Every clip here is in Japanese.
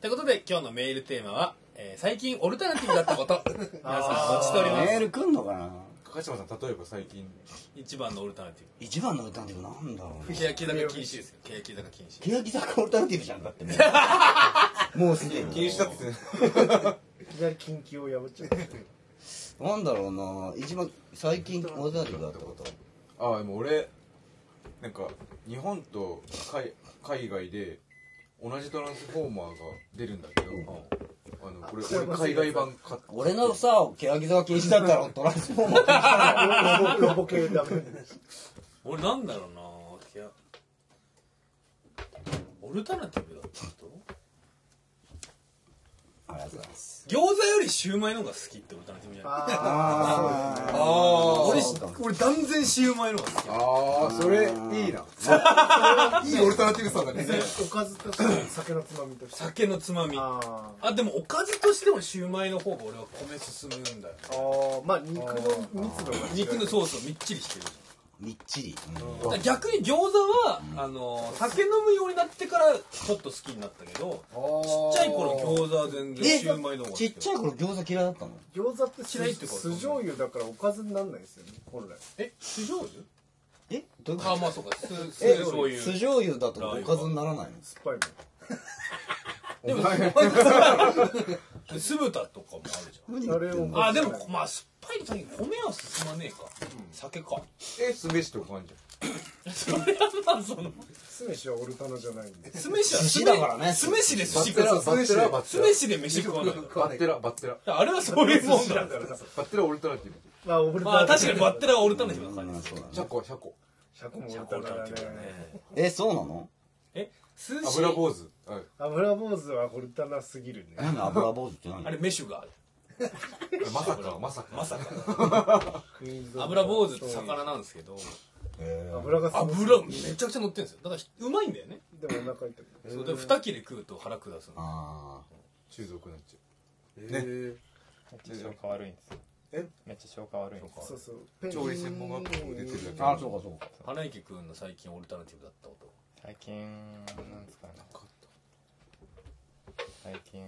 ということで今日のメールテーマは、えー最近オルタナティブだったこと。皆さんお待ちしております。メール来んのかな？高島さん例えば最近。一番のオルタナティ一番の歌ってなんだろう。ブね欅坂禁止ですよ。欅坂禁止欅坂オルタナティブじゃんだってもう もうすでに。気にしたって。いきなり近畿を破っちゃうなんだろうな。一番最近オルタナティブだったこと。ああでも俺なんか日本と海海外で同じトランスフォーマーが出るんだけど、あのこれ俺海外版買っ俺のさ欅坂禁止だったら トランスフォーマー禁止だロボロボ系ダメ俺なんだろうな欅オルタナティブだったことありがとうございます。餃子よりシューマイの方が好きってオルタナティブじゃないああそうか俺断然シューマイの方が好き。ああそれいいな。いい。オルタナティブさだね。あおかずとして酒のつまみとして。酒のつまみ。ああでもおかずとしてもシューマイの方が俺は米進むんだよーあー。まあ肉の密度が肉のソースをみっちりしてるみっちり。だから逆に餃子は、あの酒飲むようになってからちょっと好きになったけどちっちゃい頃餃子は全然えシューマイの方がちっちゃい頃餃子嫌いだったの？餃子って酢嫌いってこと酢醤油だからおかずになんないですよね本来。え酢醤油？えどういうこと？あまあそうか酢酢え醤油。酢醤油だとおかずにならないの？酸っぱいもん。でも酢豚とかもあるじゃん。あでもまあ酸っぱいの時米は進まねえか、酒か。え酢飯とかあんじ それはまあその。酢飯はオルタナじゃないんで酢飯。は寿司だからね。酢飯でゃん寿司食うバッテラバッテラバッテラ。酢飯で飯食わない。バッテラバッテラ。あれはそういうもんだ。だからバッテラオルタナティブ。まあオルタナまあ確かにバッテラはオルタナティブなう感じ。んそうだねシャコシャコ。シャコもオルタナだルタナティブだね。ねえそうなの？え？寿司油坊主。はい。油坊主はオルタナすぎるね。何油坊主って何？あれメシュがあるまさかまさか。まさか。油坊主って魚なんですけど。えー。油が油めちゃくちゃ乗ってるんですよ。だからうまいんだよね。でもお腹痛いそうで2切れ食うと腹下すのあ中毒になっちゃえね。めっちゃ消化悪いんですよ。え？めっちゃ消化悪いんですそうそう。う調理専門学校出てるだけ。ああそうかそうか。花池くんの最近オルタナティブだったこと最近なんですかね。最近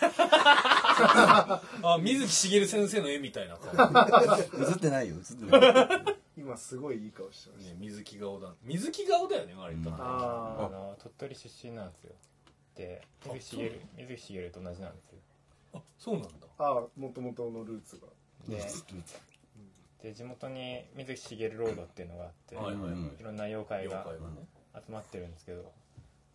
あ水木しげる先生の絵みたいな顔。ね映ってないよ映ってない。今すごいいい顔してまし水木顔だ。水木顔だよね割と、うん。たああの鳥取出身なんですよ。で水木しげる水木しげると同じなんですよ。あそうなんだ。あああもともとのルーツが。でで地元に水木しげるロードっていうのがあって、はいはいはい、うんいろんな妖怪が集まってるんですけど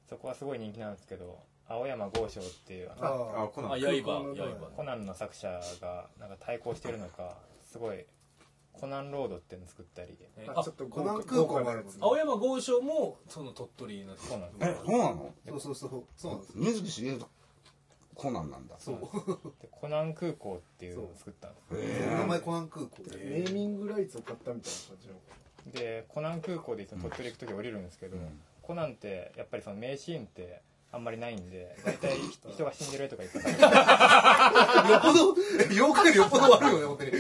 そこはすごい人気なんですけど青山剛昌っていうあのあコナン。あ刃刃コナンの作者がなんか対抗してるのかすごいコナンロードっていうの作ったり。えああちょっとコナン豪空港もある華なやつ青山剛昌もその鳥取のそうなんですえそうなの？そうそうそう。そうなんですよ。水木しげるとコナンなんだ。そう。でコナン空港っていうのを作ったんですへ名前コナン空港ネーミングライツを買ったみたいな感じの。でコナン空港でいつも鳥取行く時降りるんですけど、コナンってやっぱりその名シーンってあんまりないんで 大体人が死んでるとか言ってた。らよっぽど妖怪よっぽど悪いよね本当に。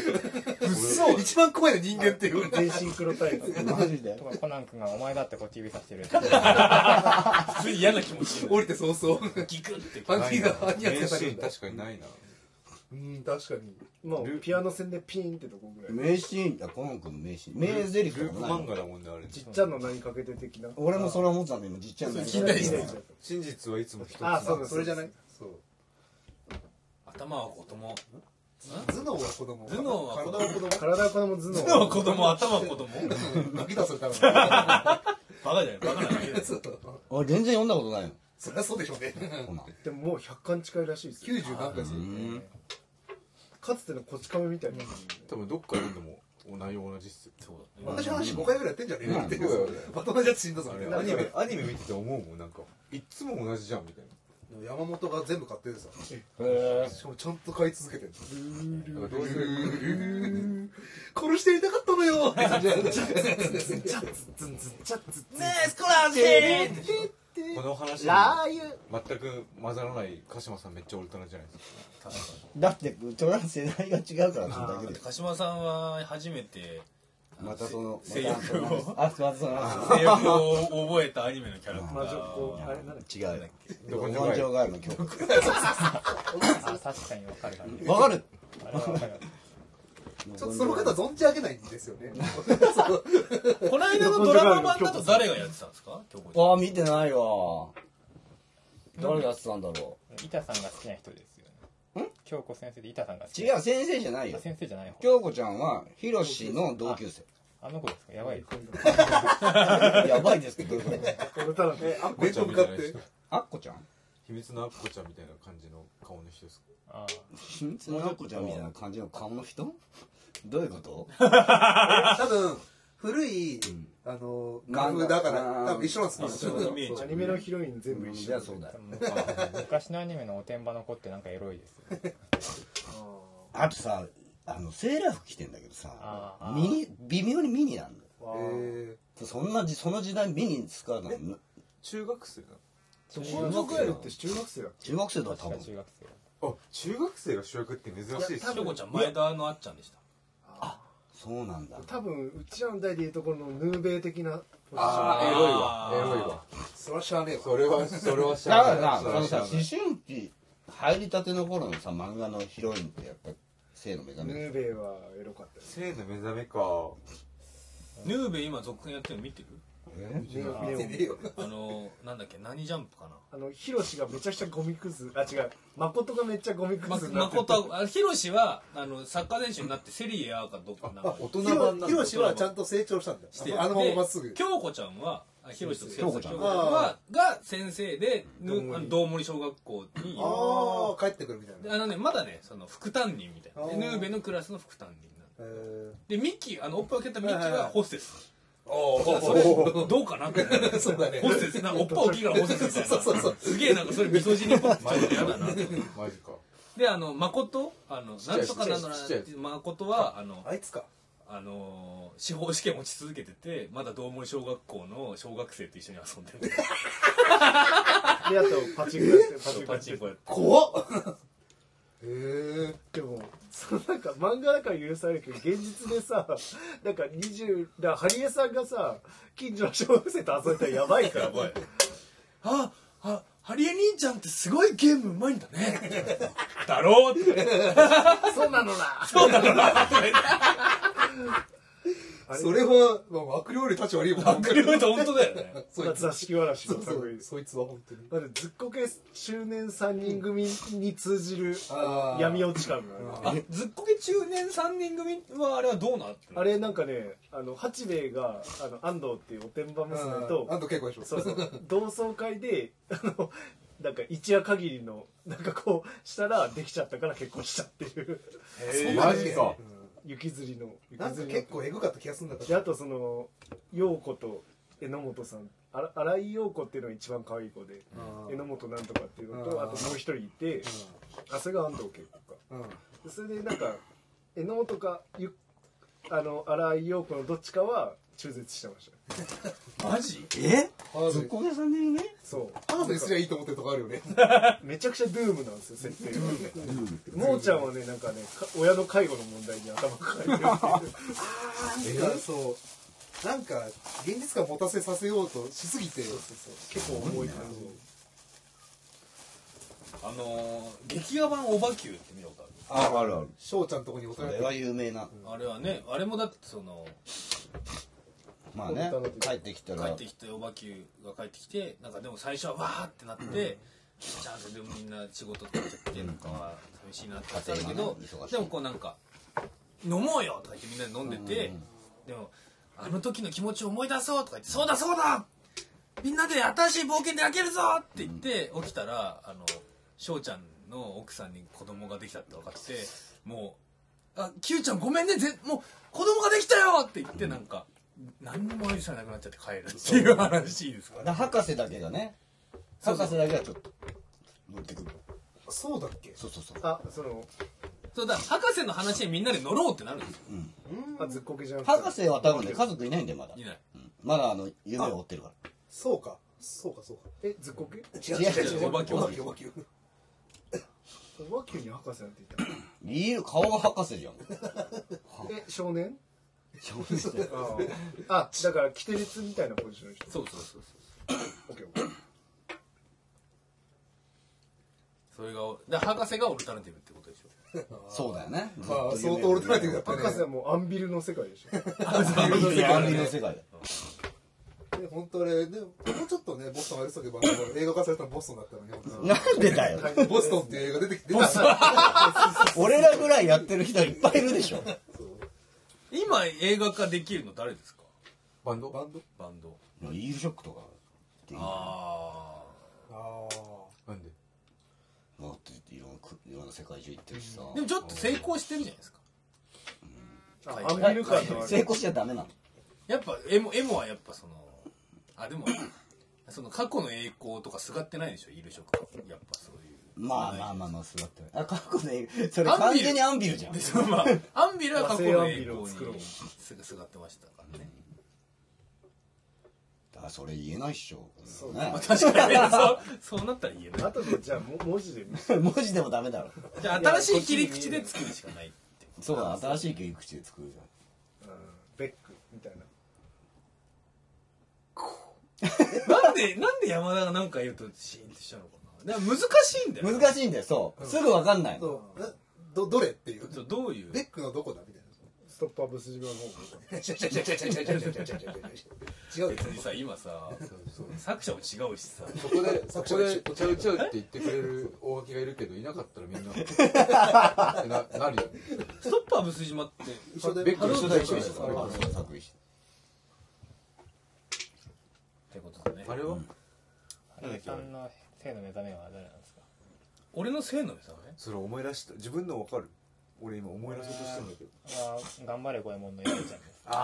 嘘。一番怖いの人間っていう。全身黒タイツマジで？とかコナン君が「お前だってこっち指さしてる」っ て普通に嫌な気持ち降りて早々。ギクって。犯人が犯人名シーン扱いされるんだ確かにないなうん確かに。もうピアノ線でピーンってとこぐらい。名シーンあコナン君の名シーン。名台詞ループとかもないの。漫画だもんねあれ。ちっちゃんの何かけて的な。俺もそれ思ってたんだ今じっちゃんの近代時代真実はいつも一つあそうですそれじゃない？そう。頭は子供。頭脳は子供。頭脳は子供。体は子供。体は子供。頭脳頭は子供。頭は子供。泣き出すからバカじゃない。バカな俺全然読んだことないの。そりゃそうでしょうね。でももう100巻近いらしいですよ。90何回する。うんかつてのこち亀みたいな。多分どっか読んでも内容同じっすよ。そうだね。同じ話5回ぐらいやってんじゃねえ。のってまとめじゃしんどさあれアニメアニメ見てて思うもんなんか。いっつも同じじゃんみたい山本が全部買っててさへしかもちゃんと買い続けてるどういう殺してみたかったのよ。って感じだよねこの話にラー油。全く混ざらない鹿島さんめっちゃオルタナじゃないですか。だってトラン世代が違うからそれだけで。鹿島さんは初めてまたその性欲を あまたその性欲を覚えたアニメのキャラクター。あれなんだっけ？違うよどこに根性ガエルの曲あ 確かにわかる。わかるちょっとその方存じ上げないんですよね。この間のドラマ版だと誰がやってたんですか？ああ見てないわ。誰がやってたんだろ板さんが好きな人ですよね。京子先生で板さんが好きう違う先生じゃないよ。あ先生じゃない方。京子ちゃんはヒロシの同級生。あの子ですか？やばい やばいですけど。俺ただねあっこ面と向かって？あっこちゃん？秘密のアッコちゃんみたいな感じの顔の人ですか？あ秘密のあっこちゃんみたいな感じの顔の人？どういうこと？多分古いあの漫画。画風だから多分一緒なんですよ。アニメの。ヒロイン全部一緒じゃあそうだよ。昔のアニメのおてんばの子ってなんかエロいですあとさあのセーラー服着てんだけどさミニ微妙にミニなんだよ。えそんなじその時代ミニ使うの中学生な根性ガエルって中学生だっ中学生だ多分。中学生のあ中学生が主役って珍しいです京子ちゃん前田のあっちゃんでしたそうなんだ。け多分うちらの代でいうところのヌーベー的なポジション。あー。エロいわ。エロいわ。それはしゃあねえわ。それはそれはしだからさ思春期入りたての頃のさ漫画のヒロインってやっぱ性の目覚ヌめーベーはエロかったよ性の目覚めかヌーベ今続編やってるの見てる？え？ネオネオ見てねえよ。あのなんだっけ？何ジャンプかな？あのヒロシがめちゃくちゃゴミクズ。あ違う。誠がめっちゃゴミクまズになってて誠はあヒロシはあのサッカー選手になってセリエ A かどっかなんか大人ヒロ版なんだ。ヒロシはちゃんと成長したんだ。してよあのまままっすぐ。で京子ちゃんはあヒロシと京子ちゃん。はが先生でぬどうもりあの道森小学校に。ああ帰ってくるみたいな。であのねまだねその副担任みたいな。でヌーベのクラスの副担任なのえでミッキーあのおっぱいを蹴ったミッキーはホステスそれどうかな？ってーそうだね。ホステスなんかおっぱい大きいからホステスみたいな。そうそうそう。すげえなんかそれミソジニっぽくてちょっと嫌だな。マジか。であの誠？あのなんとかなのなちっちゃいちっちゃい誠はあのあいつか。あのー司法試験落ち続けててまだ道森小学校の小学生と一緒に遊んでる。であとパチンコやってパチンコやって怖っへえでもそのなんか漫画だから許されるけど現実でさ なんか20だハリエさんがさ近所の小学生と遊んでたらやばいから やばい。ああハリエ兄ちゃんってすごいゲームうまいんだね。だろうって。そうなのな。そうなのなそれは、まあ、悪霊より立ち悪いもん悪霊って本当だよね。そいつ。座敷わらしそうその類うそいつは本当に。だってずっこけ中年3人組に通じる闇落ち感がある。あずっこけ中年3人組はあれはどうなってあれなんかねあの八兵衛があの安藤っていうおてんば娘と安藤恵子でしょ。そうそう。同窓会であのなんか一夜限りのなんかこうしたらできちゃったから結婚したっていう。そうマジか雪吊りの雪なんか吊りの。結構エグかった気がするんだけどであとその陽子と榎本さん。あら新井陽子っていうのが一番可愛い子であー榎本なんとかっていうのあーとあともう一人いてあそれが安藤恵子か。うん。うんでそれでなんか榎本かゆあの新井陽子のどっちかは中絶してました。マジ？え？ずっこけさんねねそう。ハードにすりゃいいと思ってるとこあるよね。めちゃくちゃドゥームなんですよ設定が。もーちゃんはねなんかねか親の介護の問題に頭抱えてるっていう。なんかそう。なんか現実感持たせさせようとしすぎて結構重い感じ。あのー劇画版オバキューって見たことある？ああるある。翔ちゃんとこにお互いこれは有名な。あれはねあれもだってそのまあね帰ってきたら帰ってきておばきゅうが帰ってきてなんかでも最初はわーってなって、ちゃんとでもみんな仕事とかちゃってなんかは寂しいなってなってたけど、でもこうなんか「飲もうよ!」とか言ってみんなで飲んでて、でも「あの時の気持ちを思い出そう」とか言って「そうだそうだみんなで新しい冒険で開けるぞ!」って言って起きたらあの翔ちゃんの奥さんに子供ができたって分かってもう「あ Q ちゃんごめんねぜもう子供ができたよ!」って言ってなんか。何にも愛されなくなっちゃって帰るっていう話ですか博士だけがね。博士だけはちょっと乗ってくる。そうだっけ？そうそうそう。あそのそうだ博士の話にみんなで乗ろうってなるんですよ。あずっこけじゃ博士は多分ね家族いないんだよまだ。いない。うんまだあの夢を追ってるから。そうか。そうかそうか。えずっこけ？違違う違う違う。お化けお化けお化けおばきゅうに博士なんて言った理由顔が博士じゃん。え少年？ああだからキテレツみたいなポジションの人。そうそうそうそう。オッケーオッケー。それがだから博士がオルタナティブってことでしょ。そうだよね。まあ相当オルタナティブだったね。博士はもうアンビルの世界でしょ。アンビの世界。だで本当あれねもうちょっとねボストンやってたけど映画化されたのボストンだったのに。なんでだよ。ボストンっていう映画出てきて。俺らぐらいやってる人いっぱいいるでしょ今映画化できるの誰ですか？バンド？バンド？バンド。イールショックとかああなんで？だっていろんなくいろんな世界中行ってるしさ。あでもちょっと成功してるじゃないですか。あアンビル感のある 成功しちゃダメなの。やっぱエモエモはやっぱそのあでもその過去の栄光とかすがってないでしょ？イルショックは。やっぱそういうまあまあまあまあ座ってる。あ過去ねそれ完全にアンビルじゃん。まあアンビルは過去の栄光和製アンビルを作ろうにすぐすがってましたからね。だからそれ言えないっしょ。そうねまあ確かにね。そう。そうなったら言えない。あとでじゃあも文字で 文字でもダメだろ。じゃあ新しい切り口で作るしかないってそうだ新しい切り口で作るじゃん。うん。ベックみたいな。なんでなんで山田が何か言うとシーンとしちゃうのか難しいんだよ。難しいんだよそう、すぐ分かんない。どどれっていう？どういう？ベックのどこだみたいな。ストッパーブス島の方。違うよ。別にさ今さ作者も違うしさ。そこでそこで「ちゃうちゃう」って言ってくれる大脇がいるけどいなかったらみんな。ななるよ。ストッパーブス島ってベックの一緒一緒だよあそう作品ってことだね。あれは、なん。だっけ性の目覚めは誰なんですか？俺のせいの目覚め？それ思い出した。自分の分かる？俺今思い出そうとしてるんだけど。は頑張れ五右衛門のやるちゃんです。あ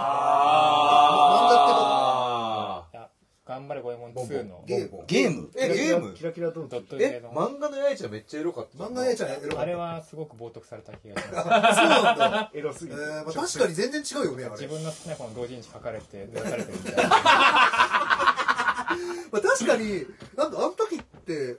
いや頑張れ五右衛門2の。ゲーム。ゲーム？えゲーム？キラキラドンキドット。ゲえーの漫画のやいちゃんめっちゃエロかった。漫画のやつはエロかった。あれはすごく冒涜された気がします。そうなんだ。エロすぎて、えーまあ、確かに全然違うよねあれ。自分の好きな本同時に書かれて出されてるみたいな。まあ、確かになんかあの時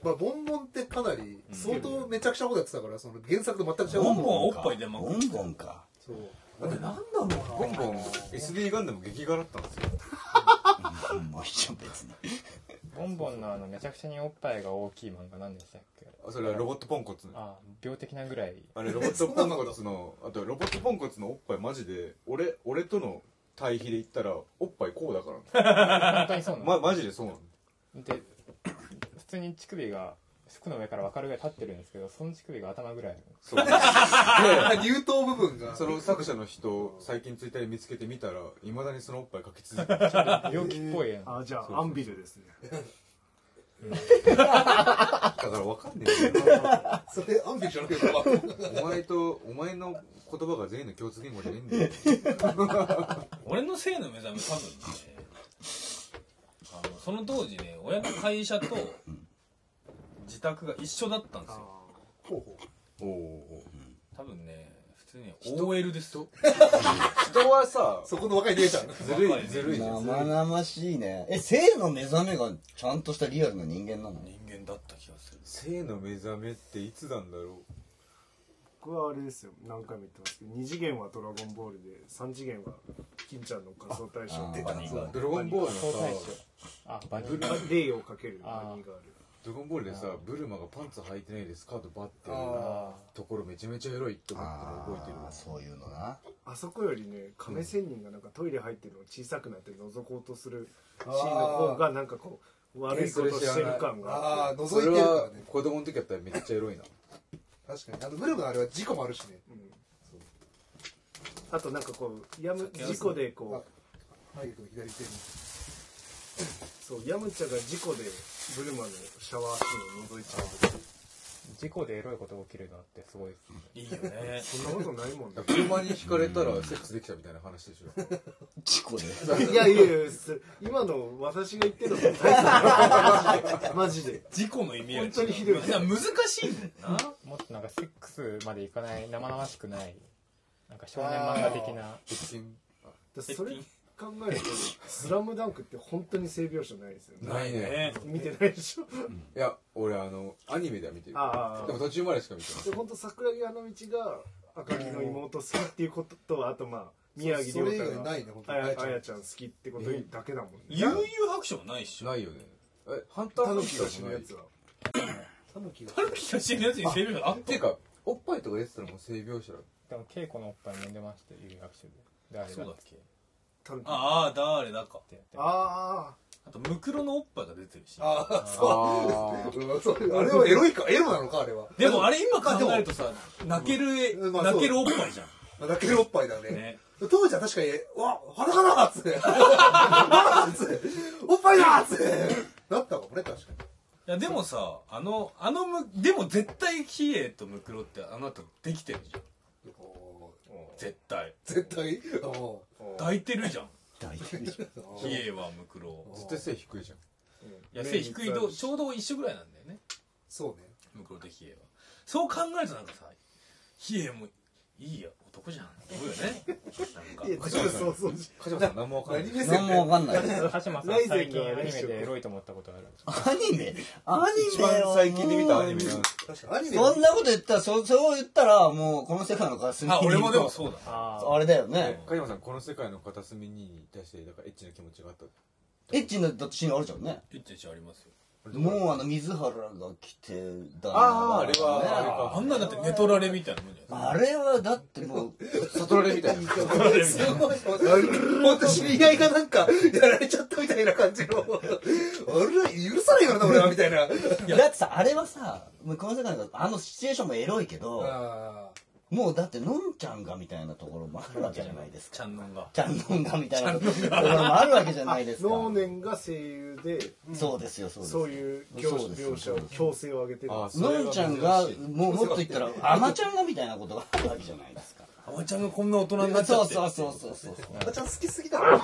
まあ、ボンボンってかなり相当めちゃくちゃなことやってたからその原作と全く違う。ボンボンはおっぱい出まくボンボンか。そう。ボンボン。SD ガンダム激画だったんですよ。うんまあいいじゃん別に。ボンボンのあのめちゃくちゃにおっぱいが大きい漫画何でしたっけ？あそれはロボットポンコツあ病的なぐらい。あれロボットポンコツの あとロボットポンコツのおっぱいマジで俺俺との対比で言ったらおっぱいこうだから 本当にそうなの、まマジでそうなの。で普通に乳首が服の上から分かるぐらい立ってるんですけどその乳首が頭ぐらいあるそう。で乳頭部分が。その作者の人最近ツイッターで見つけてみたらいまだにそのおっぱい描き続けてる。病気っぽいやん。あじゃあアンビルですね。だからわかんねえそれアンビルじゃなくてお前とお前の言葉が全員の共通言語じゃねえんだよ。俺の性の目覚め多分ねその当時ね親の会社と自宅が一緒だったんですよ。ほうほう。おお多分ね普通に OL です。よ人はさそこの若い姉ちゃん。ずるいずるいじゃん。生々しいね。え性の目覚めがちゃんとしたリアルな人間なの？人間だった気がする。性の目覚めっていつなんだろう僕はあれですよ何回も言ってますけど2次元は「ドラゴンボール」で3次元は金ちゃんの仮想大賞あ出たドラゴンボールのさ将あバニー霊をかけるバニーガール。ドラゴンボールでさブルマがパンツ履いてないでスカートバッてところめちゃめちゃエロいって思ったの覚えてるああそういうのな。あそこよりね亀仙人がなんかトイレ入ってるのを小さくなって覗こうとするシーンの方がなんかこう悪いことしてる感がああそ覗いてるかられはね子供の時やったらめっちゃエロいな確かに。あのブルームのあれは事故もあるしね。うん。あとなんかこうやむ事故でこう。ハイ君左手に。そうヤムチャが事故でブルマのシャワーシーンを覗いちゃう。事故でエロいことが起きるのってすごいですね。いいよね。そんなことないもんね。車にひかれたらセックスできたみたいな話でしょ。事故で。いやいやいやそ今の私が言ってるのもないですよマジで。事故の意味合い本当にひどい。いや難しいんだよなもっとなんかセックスまでいかない生々しくないなんか少年漫画的な。だそれ考えると「スラムダンクって本当に性描写ないですよね。ないね。見てないでしょ。いや俺あのアニメでは見てるああでも途中までしか見てない。で本当桜木花道が赤木の妹好きっていうこととあとまあ宮城亮太それ以外がないね本当あにやあやちゃん好きってことだけだもんね。悠々白書もないっしょ。ないよね。えハンターハンタタヌキが死ーもない。ぬやつはタヌキが。タヌキが死ぬやつに性病あっっていうかおっぱいとか出てたらもう性描写だ。でも稽古のおっぱい飲んでました有楽手で。であれそうだっけ。タヌキああ誰だか。ってやって。ああとムクロのおっぱいが出てるしあああそう。あれはエロいかエロなのかあれは。でもあれ今考えるとさ泣ける泣けるおっぱいじゃまあだけどおっぱいだね。当時は確かに「わ裸だ!」っつ。って「わっつ。って「おっぱいだ!」っつって。なったかもね確かに。いやでもさあのあのむでも絶対比叡とムクロってあの後できてるじゃん。絶対。絶対？お抱いてるじゃん。大体でしょ。比叡はムクロ。絶対背低いじゃん。いや背低いとちょうど一緒ぐらいなんだよね。そうね。ムクロと比叡は。そう考えるとなんかさ比叡もいいや男じゃん。って思うよね。なんか。そうそう鹿島さん何もわかんない。何もわかんない。鹿島さん最近アニメでエロいと思ったことある。アニメ？アニ一メは番最近で見たアニメな確かに。アニメそんなこと言ったらそそう言ったらもうこの世界の片隅に。あ俺もでもそうだ。ああれだよね。鹿島さんこの世界の片隅に対してだからエッチな気持ちがあった。エッチなだってシーンあるじゃんね。ピッチェありますよもうあの水原が来てだあーあれは。ねあれかあんなんだって寝取られみたいなもんじゃない。あれはだってもう悟られみたいな。すごい。本当知り合い。がなんかやられちゃったみたい。な感じのあれ許さない。からな俺はみたい。なだってさあれはさもうこの世界のあのシチュエーションもエロい。けどあもうだってのんちゃんがみたいなところもあるわけじゃないですか。ちゃんのんが。ちゃんのんがみたいなところ。もあるわけじゃないですか。能年が声優でそうですよそうです。そういう描そうです描写を強制を上げてる。あのんちゃんがもうもっと言ったらあまちゃんがみたいなことがあるわけじゃないですか。あまちゃんがこんな大人になっちゃって。そうそうそうそうそうだかあ赤ちゃん好きすぎだろ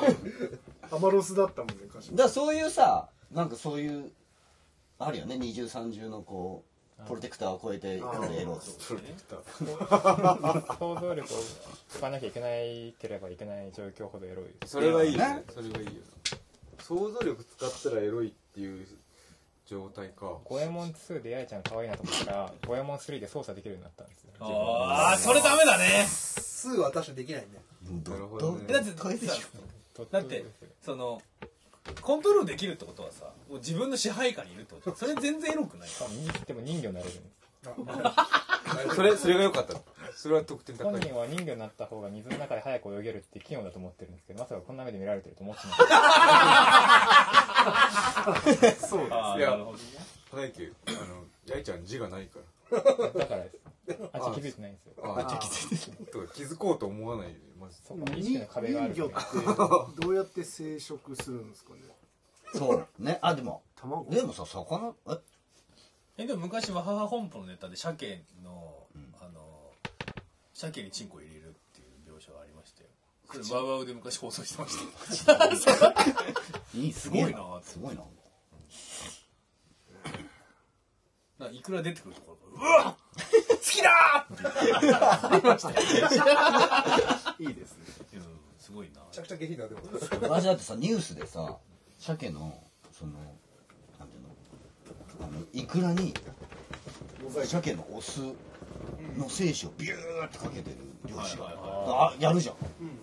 アマロスだったもんね歌詞らそういうさなんかそういうあるよね。二重三重のこうプロテクターを超えてくるエロプロテクター。想像力を使わなきゃいけないければいけない状況ほどエロいそれはいいよ。ね。ねそれがいいよ。想像力使ったらエロいっていう状態か。五右衛門2でややちゃん可愛いなと思ったら五右衛門3で操作できるようになったんですよ。ああそれダメだね。数は確かにできないね。なるほどね。だってさだってそのコントロールできるってことはさもう自分の支配下にいるってこと。それ全然エロくない。でも人魚になれるんですそれそれが良かった。それは得点高い。本人は人魚になった方が水の中で早く泳げるって器用だと思ってるんですけどまさかこんな目で見られてると思ってない。そういやああなるほどね。花池あのやいちゃん字がないからだからですあっち気づいてないんですよ。ああとか気づこうと思わないでまずそうか意識の壁がある人魚ってどうやって生殖するんですかね。そうね。あでも卵？でもさ魚え？えでも昔は母本舗のネタで鮭の、あの鮭にチンコ入れるっていう描写がありましたよそれワウワウで昔放送してました。いいすすごいなすごいななんかいくら出てくるところうわ好きだ いいですね。ーうんすごいな。めちゃくちゃ下品だでも私だってさニュースでさ鮭のそのなんていうの？あのイクラに鮭のオスの精子をビューってかけてる漁師があやるじゃん、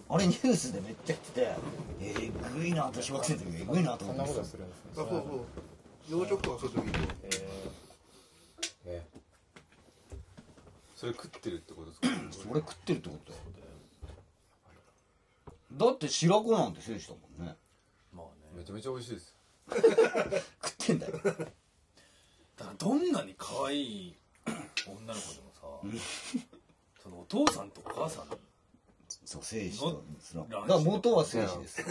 あれニュースでめっちゃやっててえぐいなって小学生の時えぐいなとそんな思ってことするんですねあそうそう。養殖とかそういう時ええそれ食ってるってことですか？それ食ってるってことだよだって白子なんて精子だもんね。まあね。めちゃめちゃ美味しいです。食ってんだよ。だからどんなに可愛い女の子でもさそのお父さんとお母さんそう精子とそのランチだから元は精子です。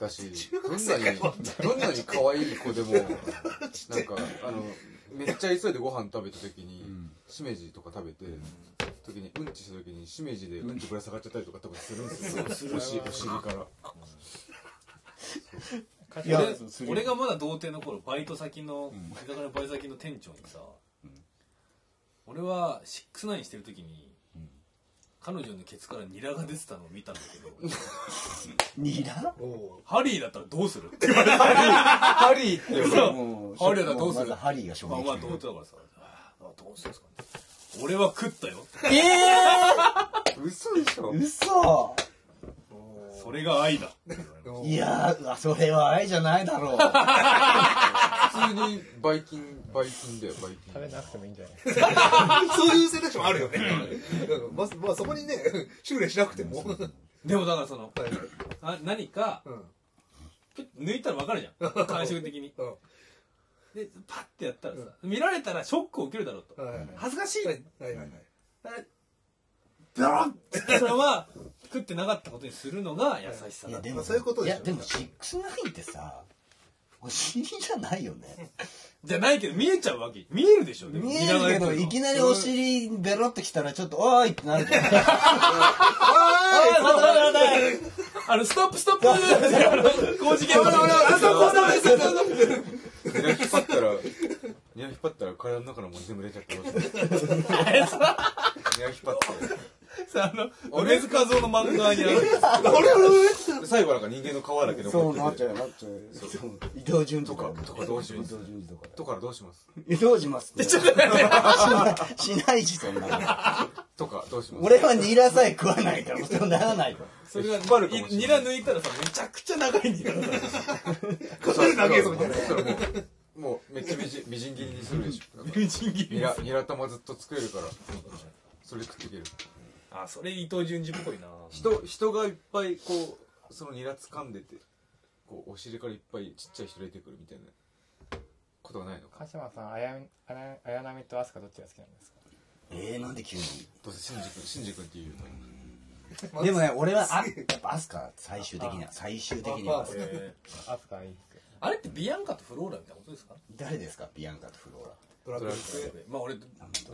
だしどんなにどんなに可愛い子でも なんかあのめっちゃ急いでご飯食べた時に、しめじとか食べて、時にうんちした時にしめじでうん。ちぶら下がっちゃったりとか多分するんですよ。おしお尻から。俺がまだ童貞の頃バイト先の居酒屋のバイト先の店長にさ、俺は69してる時に、彼女のケツからニラが出てたのを見たんだけど。ニラ？ハリーだったらどうする？って言われてハリーって。もうハリーだどうする？まずハリーが衝撃まあまあ童貞だからさ。どうするんですかね俺は食ったよ。ええ 嘘でしょ。ー、嘘それが愛だ。いやーそれは愛じゃないだろう。普通にバイキンバイキンだよバイキン食べなくてもいいんじゃない？そういう選択肢もあるよね。うん。まあ、まあ、そこにね、修練しなくても。でもだからそのあ何か抜いたら分かるじゃん。感触的に。うん。でパッてやったらさ見られたらショックを受けるだろうと。はいはいはい。恥ずかしい。はい。はいはい。ベロンって。それは食ってなかったことにするのが優しさだいやでもまあそういうことでしょ。いやでも69ってさお尻じゃないよね。じゃないけど見えちゃうわけ。見えるでしょ。でも見えるけどいきなりお尻ベロってきたらちょっと「おーい!」ってなるじゃん。あー待って待って待あのストップストップ。ってあの工事現場のあストップ。ストップストップ。ニラ引っ張ったらニラ引っ張ったら体の中のもの全部出ちゃってどうするニラ引っ張ってさあの梅津和夫の漫画にある。で最後はなんか人間の皮だけどそうなっちゃうなっちゃう伊藤潤とか。とか。どうします伊藤潤とか。とか。らどうします。伊藤しますって。しないしないしそんな。のとかどうします？俺はニラさえ食わないからそうならないからそれが引っ張るかもしれないニラ抜いたらさめちゃくちゃ長いニラだこれだけぞみたいな。もうもうめっちゃみじみじん切りにするでしょ切りニラニラ玉ずっと作れるからそれ食っていけるあそれ伊藤潤二っぽいな。人人がいっぱいこうそのニラ掴んでてこうお尻からいっぱいちっちゃい人出てくるみたいなことがないのか？鹿島さん綾綾綾波と飛鳥どっちが好きなんですか？えー、なんで急に？どうせシンジ君シンジ君っていうでもね俺はあやっぱアスカ最終的には最終的には。えー 飛鳥いいあれってビアンカとフローラみたいなことですか？誰ですか？ビアンカとフローラドラクエ。まあ俺ド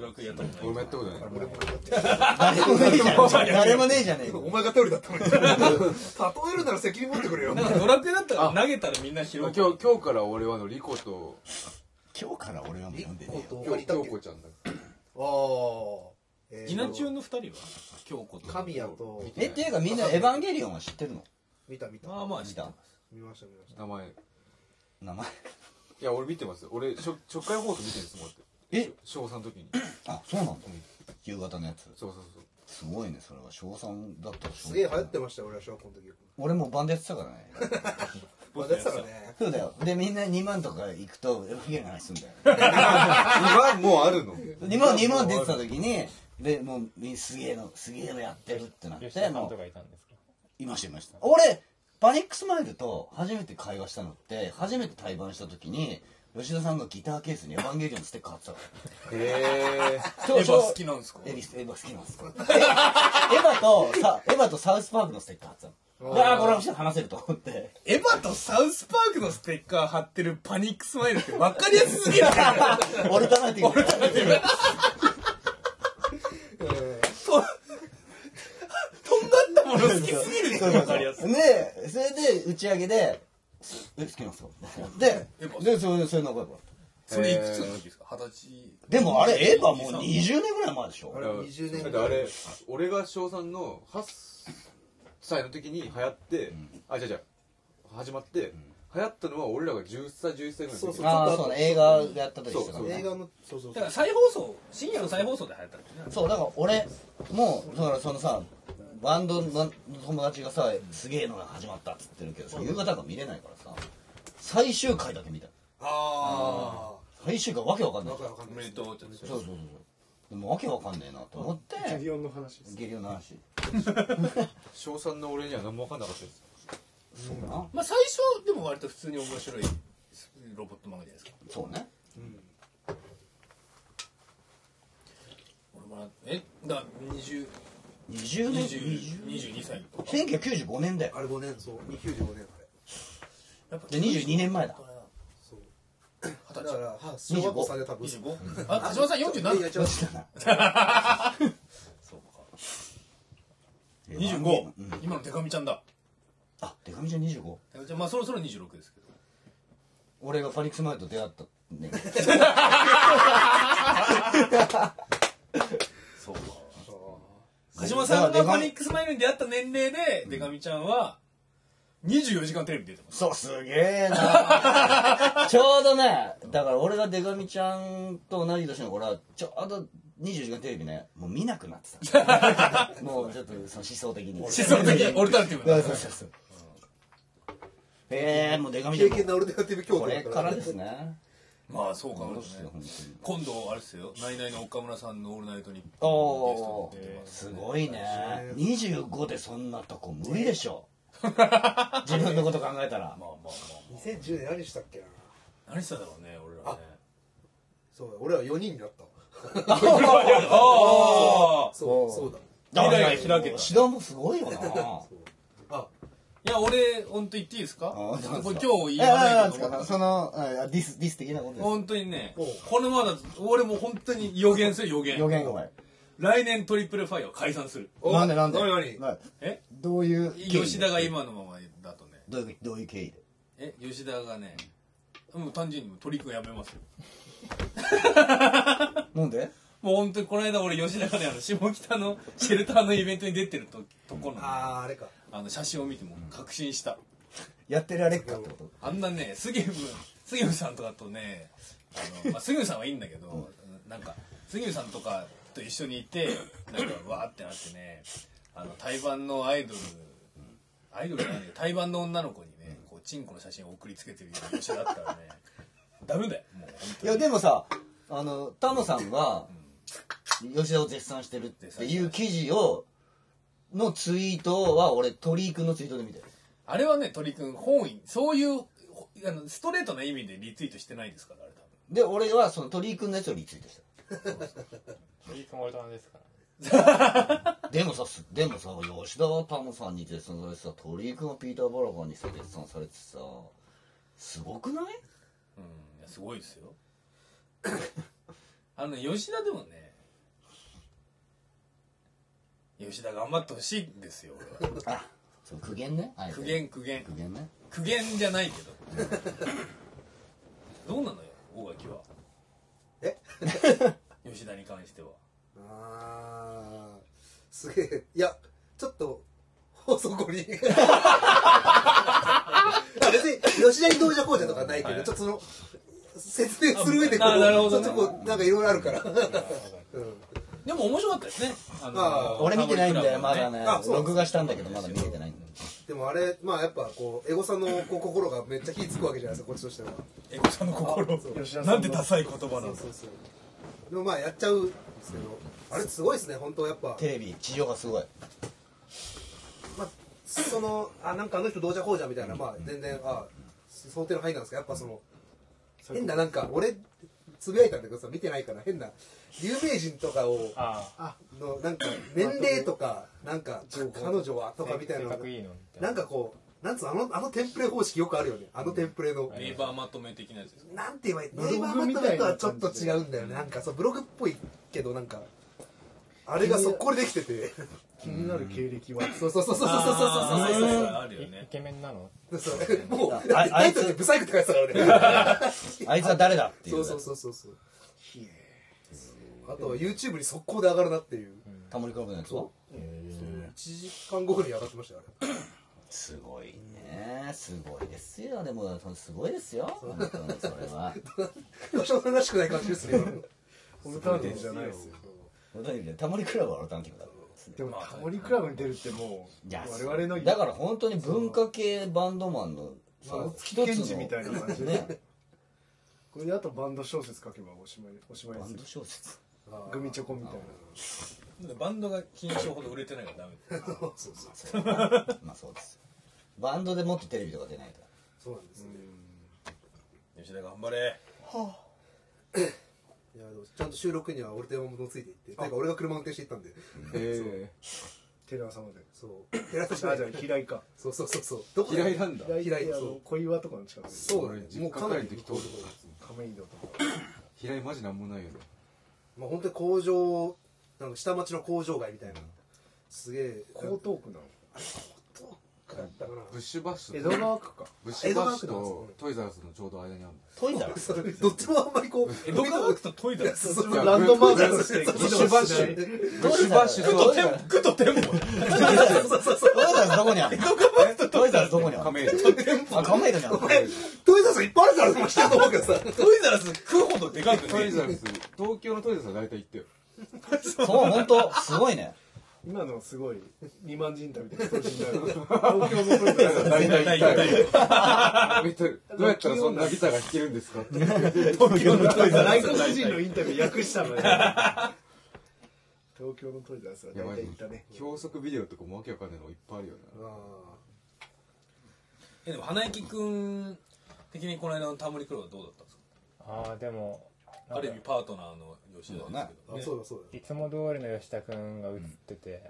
ラクエやったことない。俺もやったことない。俺も誰もねえ。じゃん誰もねえじゃねえかお前が頼りだったのに。例えるなら責任持ってくれよ。なんかドラクエだったら投げたらみんな拾う。今日今日から俺はあのリコと。今日から俺はもう読んでねえよ。と京京子ちゃんだああ。えー稲中の二人は？京子と。神谷と、えっていうかみんなエヴァンゲリオンは知ってるの？見た見た。まあまあ知った見た見ました見ました。名前。い名前？や俺見てます俺初初回放送見てるんですもんってえ小3の時に。あそうなんだ。夕方のやつ。そうそうそう。すごいねそれは。小3だったらすげえ流行ってましたよ、俺は小学校の時。俺もバンドやってたからね。まあ、だったら。ね。そうだよ。でみんな2万とか行くとエヴァンゲリオンの話すんだよ 今もうあるの？2万2万出てた時にでもうみすげえのすげえのやってるってなって吉田さんもう。とかいたんですか？いましたいました。俺パニックスマイルと初めて会話したのって初めて対バンした時に吉田さんがギターケースにエヴァンゲリオンのステッカー貼ってたからへえエヴァ好きなんですか？エビスエヴァ好きなんです。かえエヴァとさエヴァとサウスパークのステッカー貼ってたの。うわあこれは話せると思って。エヴァとサウスパークのステッカー貼ってるパニックスマイルって分かりやすすぎる。オルタナティブとんがっ た もの好きすぎるそう分かりやすい。でそれで打ち上げで「え好きなんですか?」ででそれそれ仲良かった。それいくつの時ですか？二十歳。でもあれエヴァもう20年ぐらい前でしょ。あれ20年だってあれ俺が小3の8歳の時に流行って、あじゃじゃ始まって、流行ったのは俺らが10歳11歳ぐらいの時。そうそう。ああそうね。映画やった時したからね。映画の、そうそうそう。だから。再放送深夜の再放送で流行ったんですね。そうだから俺もうだからそのさバンドの友達がさすげえのが始まったっつってるけどさ夕方が見れないからさ最終回だけ見た。あ最終回わけわかんあ。ない。わかるわかんないおめで。とうってそうそうそうそう。でもわけわかんねえなと思って。ジャリオンの話です。ゲリオの話。小3の俺には何も分かんなかったです。そうな。まあ最初でも割と普通に面白いロボット漫画じゃないですか。そうね。俺もえだから20 20年20 22歳とか1995年だよあれ5年、そう。95年あれ。やっぱで22年前だ。そう。二だから、は小学校3で多分。25あ鹿島さん47いや違う。そうか。25、うん。今のデカミちゃんだ。あデカミちゃん25デカミちゃんまあそろそろ26ですけど。俺がパニックスマイルと出会ったね そうか鹿島さんがパニックスマイルに出会った年齢でデカミちゃんは24時間テレビ出てます。そうすげえな。ちょうどねだから俺がデカミちゃんと同じ年の頃はちょうど24時間テレビねもう見なくなってた。もうちょっとその思想的に。思思想的 オルタナティブな。そうそうそうへえもうデカミ経験なオルタナティブ京都これからですねまあそうかもねそうですよ本当に。今度あれですよ。ナイナイの岡村さんの「オールナイトニッおポン」おゲストに出てますすごいね。25でそんなとこ無理でしょ。自分のこと考えたら。まあまあまあ2010年何したっけな。何しただろうね俺らね。そう俺は4人になった。ああ そうそうだ。未来が開けた。志田もすごいよな。あいや俺本当言っていいですか？か？今日言えわないなんですけどかそのあディスディス的なことです。本当にねこのままだと俺も本当に予言する予言。予言お前来年トリプルファイヤー解散する。おなんでなんで？何何？はい。え？どういう経緯で？吉田が今のままだとね。どういうどういう経緯で？え？吉田がねもう単純にもう取り組みやめますよ。なんで？もう本当にこの間俺吉田がねあの下北のシェルターのイベントに出てるとところのね。あああれかあの写真を見ても確信した。やってられっかってこと？あんなね杉浦杉浦さんとかとねあの、まあ、杉浦さんはいいんだけど、なんか杉浦さんとかと一緒にいてなんかわーってなってねあの対バンのアイドルアイドルじゃないよ。対バンの女の子にねこうチンコの写真を送りつけてるような吉田だったらねダメだよもういやでもさあのタモさんが吉田を絶賛してるっていう記事をのツイートは俺鳥居君のツイートで見てるあれはね鳥くん本意そういうほあのストレートな意味でリツイートしてないですからあれ多分で俺はその鳥居君のやつをリツイートした。いいつも俺となんですからでもさすでもさ吉田はタモさんに絶賛されてさ鳥居君はピーター・バラカンにさ絶賛されてさすごくない？うんいやすごいですよ。あのね吉田でもね吉田頑張ってほしいんですよ俺は。あそう苦言ね？あえて苦言苦言。苦言ね？苦言じゃないけど。どうなのよ大垣は？え？吉田に関しては。あーすげえ。いやちょっと放送後にあ別に吉田にどうじゃこうじゃとかはないけど、はい。ちょっとその説明する上でこあなるほどね。ちょっとこうなんかいろいろあるから、うんでも面白かったですね。あの俺見てないんだよまだね。あそう。録画したんだけどまだ見れてないんだよでもあれまあやっぱこうエゴさんのこう心がめっちゃ火つくわけじゃないですかこっちとしては。エゴさんの心そう。吉田さんの。なんてダサい言葉そなだうんそうそう。でもまあやっちゃうんですけどあれすごいですね本当やっぱ。テレビ地上がすごい。まあ、そのあなんかあの人どうじゃこうじゃみたいな、まあ全然あ想定の範囲なんですけどやっぱその変ななんか俺つぶやいたんだけどさ見てないから変な有名人とかをああ。のなんか年齢とかなんか彼女はとかみたいなななんかこうなんつうのあのあのテンプレ方式よくあるよねあのテンプレの、ネイバーまとめ的なやつですなんて言えばいいネイバーマットメとはちょっと違うんだよね。なんかそうブログっぽいけどなんかあれが速攻でできてて。気になる経歴は。そうそうそうそうそうそうそうそうそうあるよねイケメンなのそうそうもうあタあいつイトルでブサイクって書いてたからねあいつは誰だっていうそうそうそうそうそうあとは YouTube に速攻で上がるなっていう。タモリクラブのやつは？1時間後ぐらいに上がってましたよあれ。すごいね。すごいですよ。でもすごいですよ。本当にそれは。しょうらしくない感じですね オルタナティブじゃないですよ。本当にタモリクラブはオルタナティブだでもタモリクラブに出るってもう我々のだから本当に文化系バンドマンのさまあ一つのケンジみたいな感じで。ね。これであとバンド小説書けばおしまいおしまいバンドですよ小説グミチョコみたいな。バンドが金賞ほど売れてないからダメ。そうそうそう。まあそうです。バンドでもっとテレビとか出ないからそうなんですね。吉田頑張れ。いやでもちゃんと収録には俺と山本もついていって。てか俺が車運転していったんで。え。テレ朝まで。そう。寺田あじゃあ平井かそうそうそうそう。どえこ嫌いなんだ。平井。平井あそう。の小岩とかの近くでそうだね。俺もうかなり実家帰る時通る亀戸とか。平井マジなんもないよねまあ本当に工場なんか下町の工場街みたいなすげえ。江東区なの？だったかな。ブッシュバッシュ江戸川区か。ブッシュバッシュ江戸川区なんとトイザらスのちょうど間にあるトイザらス？どっちもあんまりこう江戸川区とトイザらス。そうそう。のランドマークとしてブッシュバッシュブッシュバッシュとトイザらス区とテンポトイザらスどこにあるの？トイザらス。どこにある亀戸。のあ亀戸。にあるのトイザらスいっぱいあるからも知ってると思うけどさトイザらス区ほどでかくね。トイザらス東京のトイザらスは大体行ってよ。そう本当？すごいね。今のすごい二万人インタビューで等身大の東京のトイレだ大体大痛体いどうやったらそんなギターが弾けるんですかって。東京のトイザらス外国人のインタビュー訳したのね。東京のトイザらスは大体行ったね。教則ビデオとかもわけわかんないのいっぱいあるよな。えでも花行くん的にこの間のタモリクロはどうだった？ああでもある意味パートナーの吉田ですけど、あそうだそうだ。いつも通りの吉田君が映ってて、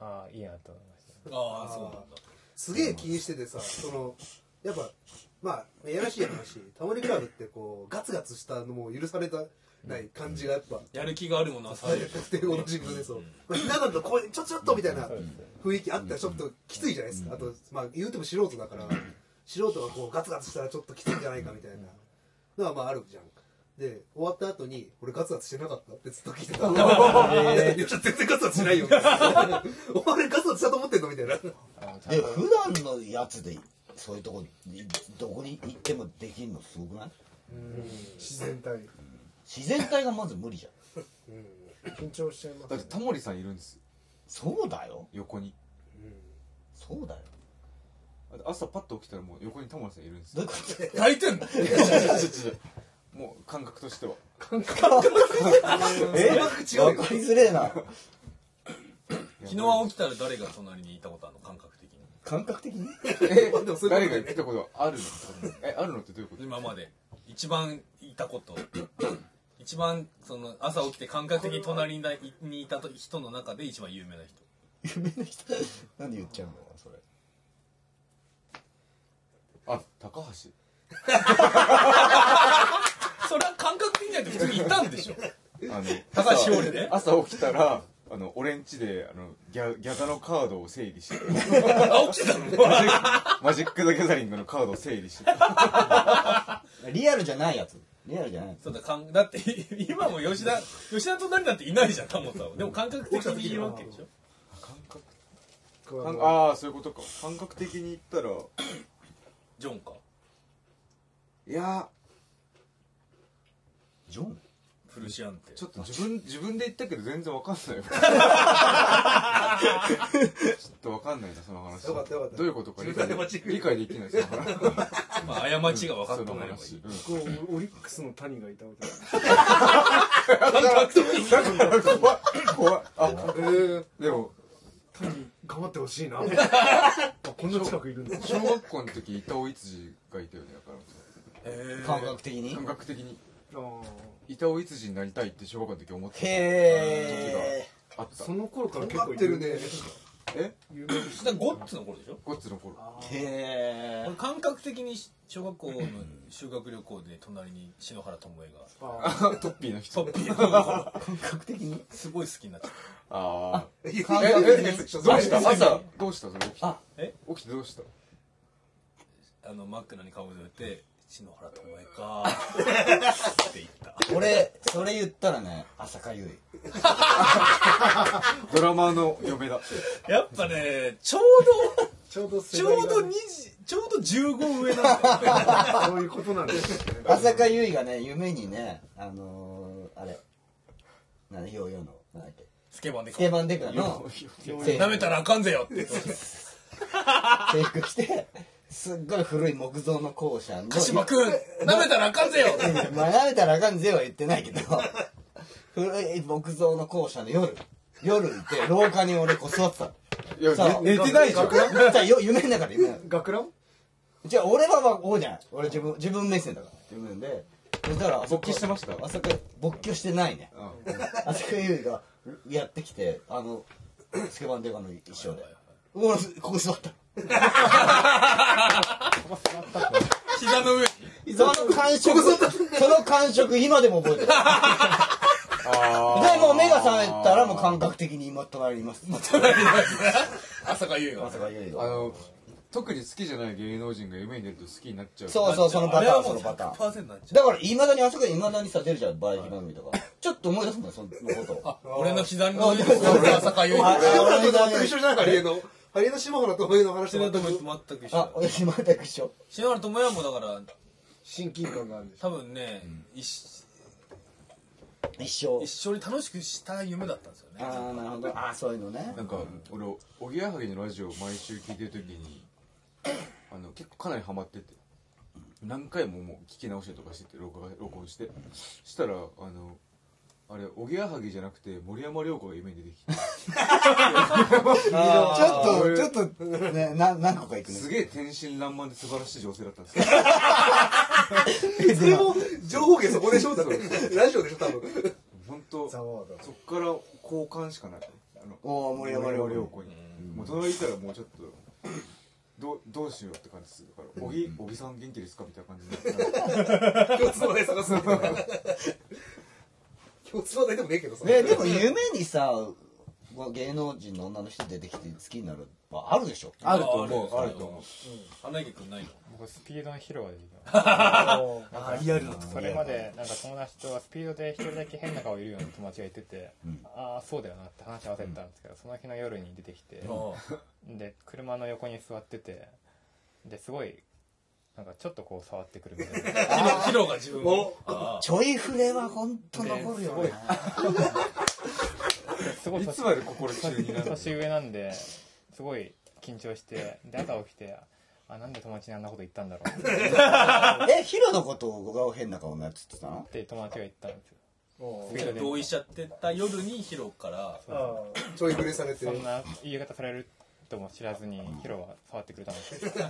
ああいいなと思いました。ああそうなんだ。すげえ気にしててさそのやっぱまあやらしい話。タモリクラブってこうガツガツしたのも許されたない感じがやっぱやる気があるものはされる っていう同じ分でそう。まあひな壇とこうちょっとちょっとみたいな雰囲気あったらちょっときついじゃないですか。あとまあ言うても素人だから素人がこうガツガツしたらちょっときついんじゃないかみたいなのはまああるじゃん。で終わった後に俺ガツガツしてなかったってずっと聞いてた 「いやいや全然ガツガツしないよ」お前ガツガツしたと思ってんの?」みたいな。で普段のやつでそういうとこにどこに行ってもできるのすごくない？自然体。自然体がまず無理じゃん。緊張しちゃいますだってタモリさんいるんです。よそうだよ。横に。そうだよ朝パッと起きたらもう横にタモリさんいるんですよ。どういうこと？泣いてんの？もう感覚としては。え？わかりづれえな。昨日は起きたら誰が隣にいたことあるの？感覚的に。感覚的に？えまあでもそういうこと誰が来たこと？あるのえあるのってどういうこと？今まで。一番いたこと。一番その朝起きて感覚的に隣にいにいた人の中で一番有名な人。有名な人？何言っちゃうの？それあ高橋。それは感覚的には普通にいたんでしょ。あの高橋ひょうりね。朝起きたらあの俺ん家であのギャギャザのカードを整理して。あ起きてたの？マジックマジック・ザ・ギャザリングのカードを整理して。リアルじゃないやつ。リアルじゃないそうだかんだって今も吉田吉田隣なんていないじゃんタモさんは。でも感覚的にいるわけでしょ。感覚。ああそういうことか。感覚的に言ったらジョンか？いや。ジョン？フルシアンテ。ちょっと自分自分で言ったけど全然わかんないよ。ちょっとわかんないなその話。よかったよかった。どういうことか理解で理解できないその話まあ過ちが分かってもらえばい話いうんこうオリックスの谷がいたことある怖い。怖い。あえーでも谷頑張ってほしいな。あこんな近くいるんだ。小学校の時板尾一次がいたよねだから。へー。感覚的に？感覚的に。あー。板尾一次になりたいって小学校の時思ってたへえあった。その頃から結構頑張ってるねえ？有名ですゴッツの頃でしょ？ゴッツの頃。へ俺感覚的に小学校の修学旅行で隣に篠原ともえが。あ トッピーの人。トッピーの感覚的にすごい好きになっちゃっああいやどうした朝どうしたそれ起きてあえ起きてどうしたたあの真っ暗に顔を塗って篠原ともえかって言った。俺それ言ったらね浅香唯。ドラマーの嫁だやっぱねちょうちょうどどちょうど2時ちょうど15上なんだよそういうことなんですよね。浅香唯がね夢にねあのー、あれ。なんだヨーヨーの。なんだっけ？スケバンでスケバンデカの。めたらあかんぜよって。言って制服着てすっごい古い木造の校舎の鹿島くん舐めたらあかんぜよ。まあ舐めたらあかんぜは言ってないけど 古い木造の校舎の夜夜いて廊下に俺こう座ってたの。いやさあ寝寝てないじゃん。夢の中で夢の中で学ラン？じゃあ俺はまあこうじゃない俺自分自分目線だから自分で。そしたら勃起してました？朝香勃起をしてないね。うん。朝香優がやってきてあのスケバンデカの衣装で。俺ここ座った膝の上に。その感触。その感触今でも覚えてる。あでもう目が覚めたらもう感覚的に今隣にいます。朝香優が朝香優があの特に好きじゃない芸能人が夢に出ると好きになっちゃう。そうそうそのパター。ンそのパター。ン100%になっちゃうだからいまだに朝香いまだにさ出るじゃんバラエティ番組とか。ちょっと思い出すもんそのこと。をあ俺の膝の上に朝香優あ篠原と全く一緒じゃないハリエのハリエの島原ともえの話全く一緒あ俺全く一緒。篠原ともえはもうだから親近感があるんでしょ多分ね、一一生一緒に楽しくした夢だったんですよね。ああなるほど。ああそういうのね。なんか俺おぎやはぎのラジオを毎週聞いてる時に あの結構かなりハマってて何回ももう聞き直したりとかしてて録画録音して。したらあのあれおぎやはぎじゃなくて森山良子が夢に出てきて。ちょっとちょっとねな何個か行くね。すげえ天真爛漫で素晴らしい女性だったんですよ。それも。情報源そこでしょ？だってラジオでしょ多分。本当そっから好感しかない。あのおお森山良子。に。もう隣いたらもうちょっとどうどうしようって感じですだから「おぎおぎさん元気ですか?」みたいな感じで 共通の話題探すみたいな共通の話題でもねえけどさ。ねでも夢にさ芸能人の女の人出てきて好きになるはあるでしょ。あると思う。ああると思う。花池君ないの僕スピードの披露ができたあリアルなそれまでなんか友達とスピードで一人だけ変な顔いるような友達がいてて、うん。ああそうだよなって話合わせてたんですけど、その日の夜に出てきて、あで車の横に座っててですごいなんかちょっとこう触ってくるみたいな。ヒロが自分を。あちょい触れは本当残るよね。すごい。いつまで心中になるの？年上なんですごい緊張してで朝起きてあなんで友達にあんなこと言ったんだろう。っ えヒロのことを変な顔のやつって言ってたの？て友達が言ったんですよ。同意しちゃってた夜にヒロから。あ ちょい触れされて。そんな言い方されるとも知らずにヒロは触ってくれたんです。け ど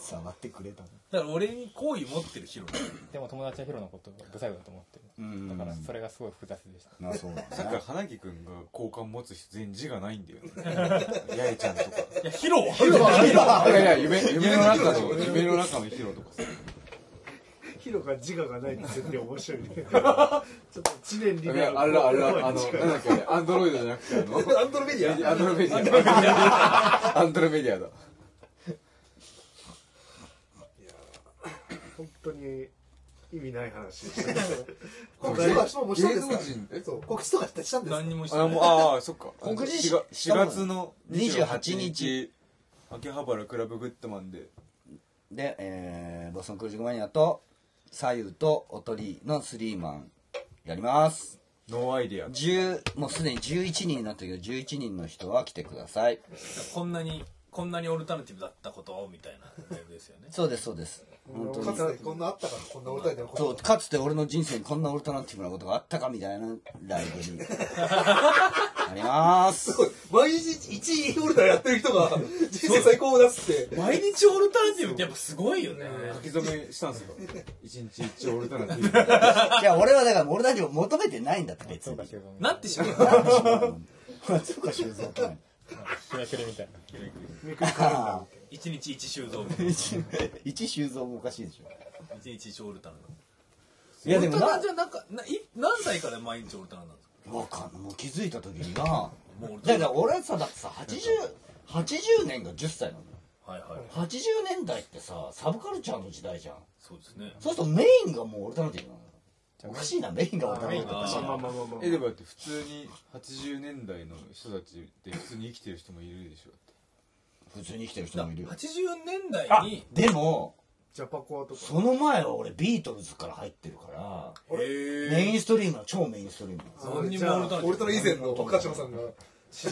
触ってくれたの？だから俺に好意持ってるヒロ。でも友達はヒロのことをブサイクだと思って。るうん。だからそれがすごい複雑でした。なそうださっき花木くんが好感持つ人全員字がないんだよね。八重ちゃんとか。いやヒロは。いやいや夢夢の中の 夢の中のヒロとかさヒロが自我がないって絶対面白いね。ちょっと知念リいやあれだあれだあのなんだっけアンドロイドじゃなくてあの？アンドロメディア。アンドロメディア。アンドロメディアだ本当に意味ない話でしたね。告知とかもうしたん芸ですか能人え？そう。告知とかしたんですか？何にもしてあもうないああそっか。告知し 4, したもん月の28 28日。日。秋葉原クラブグッドマンで。で、えーボストンクルージングマニアと左右とおとりのスリーマンやります。ノーアイディア。10もうすでに11人になったけど11人の人は来てください。こんなにこんなにオルタナティブだったことみたいなライブですよね。そうですそうです。本当に。かつてこんなあったからこんな歌いでそうかつて俺の人生にこんなオルタナティブなことがあったかみたいなライブに あります。毎日1位オルタやってる人が人生最高だっつって。毎日オルタナティブ。ってやっぱすごいよね。書き初めしたんですよ。一日一応オルタナティブ。いや俺はだから俺たちも求めてないんだって別に。そうか修造なってしまう。松岡修造って何締めくりみたいな。一日一修造 一修造もおかしいでしょ。一日一オルタナいやでもな。オルタナじゃなんかない何歳から毎日オルタナなんですか？わかんない。もう気づいた時にな。もうだから俺さだってさ80 80年が10歳なのよ。はいはい。80年代ってさサブカルチャーの時代じゃん。そうですね。そうするとメインがもうオルタナティブなのよおかしいなメインがオルタナティブっておかしいなまあまあまあまあまあ。えでもだって普通に80年代の人たちって普通に生きてる人もいるでしょ。だって普通に生きてる人もいるよ。80年代あにでもジャパコアとか。その前は俺ビートルズから入ってるから。へメインストリームは超メインストリームなの何にもオルタナティブオルタナ以前の岡島さんが思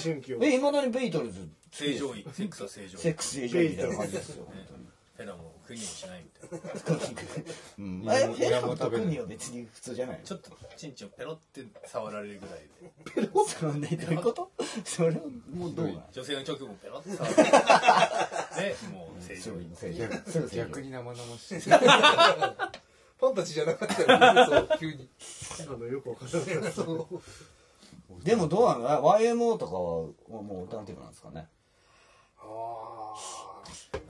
春期を。えいまだにビートルズ？正常位。セックスは正常位。セックス正常位みたいな感じですよ本当にフェラも国もしないみたいな。うん。別に普通じゃないちょっとチンチンをペロって触られるぐらいで。そのねどういうこと？それもうどうなの女性の曲もペロって触られる。でもう正常位正常位そう。正常位逆に生々しい。ファ ンタジーじゃなかったよね。そう急に。あのよくわからないでもどうなの YMO とかはもうオルタナティブなんですかねあ YMO